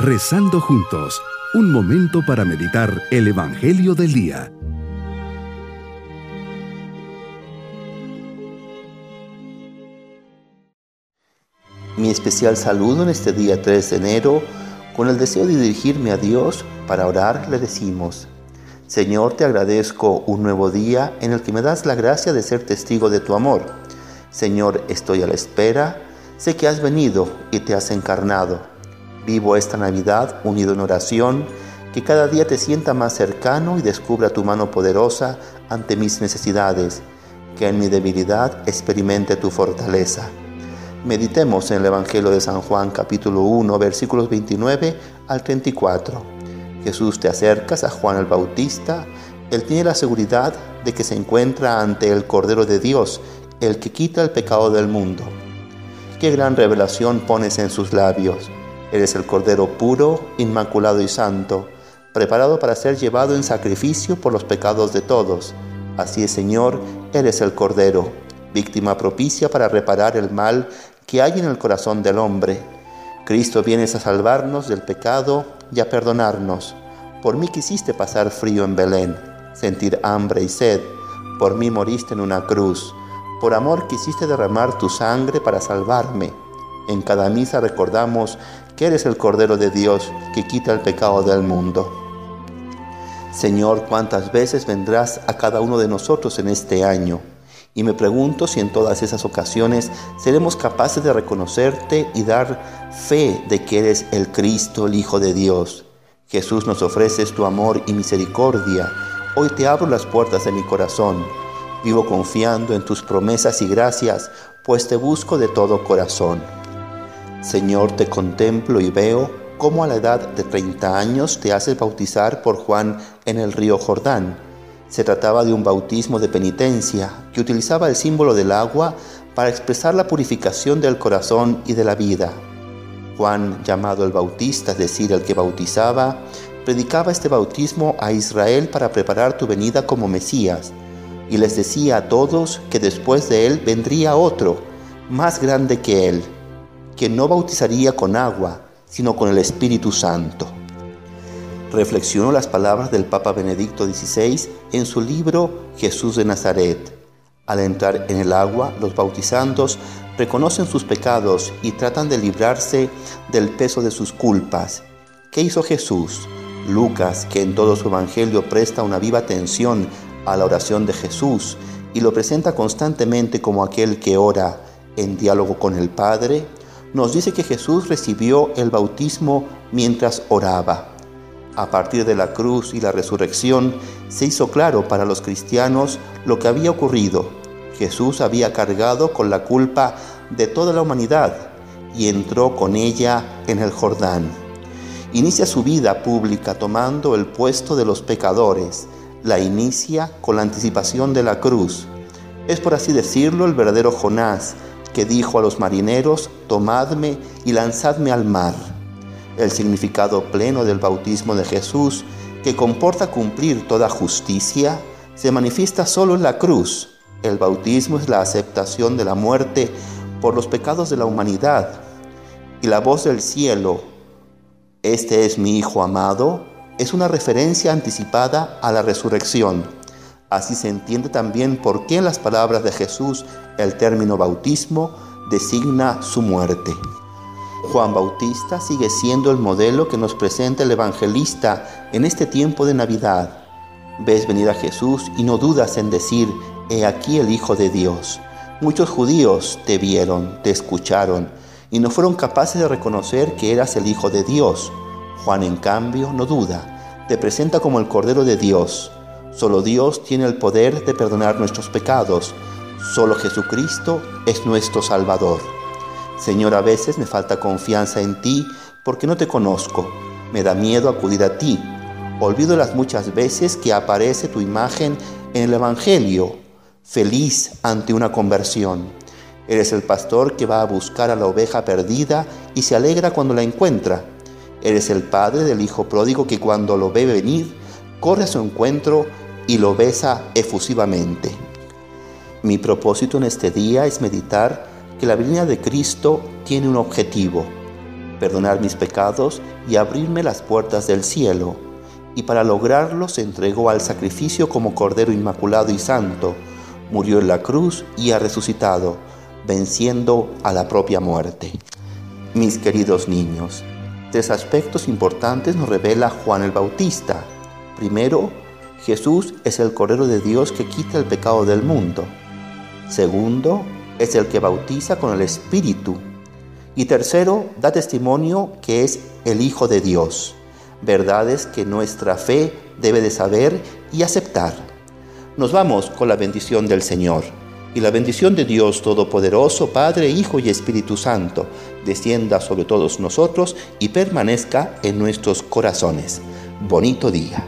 Rezando juntos, un momento para meditar el Evangelio del Día. Mi especial saludo en este día 3 de enero, con el deseo de dirigirme a Dios para orar, le decimos, Señor, te agradezco un nuevo día en el que me das la gracia de ser testigo de tu amor. Señor, estoy a la espera, sé que has venido y te has encarnado. Vivo esta Navidad unido en oración, que cada día te sienta más cercano y descubra tu mano poderosa ante mis necesidades, que en mi debilidad experimente tu fortaleza. Meditemos en el Evangelio de San Juan capítulo 1 versículos 29 al 34. Jesús te acercas a Juan el Bautista, él tiene la seguridad de que se encuentra ante el Cordero de Dios, el que quita el pecado del mundo. Qué gran revelación pones en sus labios. Eres el Cordero puro, inmaculado y santo, preparado para ser llevado en sacrificio por los pecados de todos. Así es, Señor, eres el Cordero, víctima propicia para reparar el mal que hay en el corazón del hombre. Cristo vienes a salvarnos del pecado y a perdonarnos. Por mí quisiste pasar frío en Belén, sentir hambre y sed. Por mí moriste en una cruz. Por amor quisiste derramar tu sangre para salvarme. En cada misa recordamos que eres el Cordero de Dios que quita el pecado del mundo. Señor, ¿cuántas veces vendrás a cada uno de nosotros en este año? Y me pregunto si en todas esas ocasiones seremos capaces de reconocerte y dar fe de que eres el Cristo, el Hijo de Dios. Jesús nos ofreces tu amor y misericordia. Hoy te abro las puertas de mi corazón. Vivo confiando en tus promesas y gracias, pues te busco de todo corazón. Señor, te contemplo y veo cómo a la edad de 30 años te haces bautizar por Juan en el río Jordán. Se trataba de un bautismo de penitencia que utilizaba el símbolo del agua para expresar la purificación del corazón y de la vida. Juan, llamado el Bautista, es decir, el que bautizaba, predicaba este bautismo a Israel para preparar tu venida como Mesías, y les decía a todos que después de él vendría otro, más grande que él, que no bautizaría con agua, sino con el Espíritu Santo reflexionó las palabras del Papa Benedicto XVI en su libro Jesús de Nazaret. Al entrar en el agua, los bautizandos reconocen sus pecados y tratan de librarse del peso de sus culpas. ¿Qué hizo Jesús? Lucas, que en todo su evangelio presta una viva atención a la oración de Jesús y lo presenta constantemente como aquel que ora en diálogo con el Padre, nos dice que Jesús recibió el bautismo mientras oraba a partir de la cruz y la resurrección, se hizo claro para los cristianos lo que había ocurrido. Jesús había cargado con la culpa de toda la humanidad y entró con ella en el Jordán. Inicia su vida pública tomando el puesto de los pecadores. La inicia con la anticipación de la cruz. Es por así decirlo el verdadero Jonás, que dijo a los marineros, tomadme y lanzadme al mar el significado pleno del bautismo de Jesús, que comporta cumplir toda justicia, se manifiesta solo en la cruz. El bautismo es la aceptación de la muerte por los pecados de la humanidad. Y la voz del cielo, este es mi Hijo amado, es una referencia anticipada a la resurrección. Así se entiende también por qué en las palabras de Jesús el término bautismo designa su muerte. Juan Bautista sigue siendo el modelo que nos presenta el evangelista en este tiempo de Navidad. Ves venir a Jesús y no dudas en decir, he aquí el Hijo de Dios. Muchos judíos te vieron, te escucharon y no fueron capaces de reconocer que eras el Hijo de Dios. Juan, en cambio, no duda, te presenta como el Cordero de Dios. Solo Dios tiene el poder de perdonar nuestros pecados. Solo Jesucristo es nuestro Salvador. Señor, a veces me falta confianza en ti porque no te conozco. Me da miedo acudir a ti. Olvido las muchas veces que aparece tu imagen en el Evangelio, feliz ante una conversión. Eres el pastor que va a buscar a la oveja perdida y se alegra cuando la encuentra. Eres el padre del hijo pródigo que cuando lo ve venir, corre a su encuentro y lo besa efusivamente. Mi propósito en este día es meditar que la venida de Cristo tiene un objetivo, perdonar mis pecados y abrirme las puertas del cielo. Y para lograrlo se entregó al sacrificio como Cordero Inmaculado y Santo, murió en la cruz y ha resucitado, venciendo a la propia muerte. Mis queridos niños, tres aspectos importantes nos revela Juan el Bautista. Primero, Jesús es el Cordero de Dios que quita el pecado del mundo. Segundo, es el que bautiza con el Espíritu. Y tercero, da testimonio que es el Hijo de Dios. Verdades que nuestra fe debe de saber y aceptar. Nos vamos con la bendición del Señor. Y la bendición de Dios Todopoderoso, Padre, Hijo y Espíritu Santo, descienda sobre todos nosotros y permanezca en nuestros corazones. Bonito día.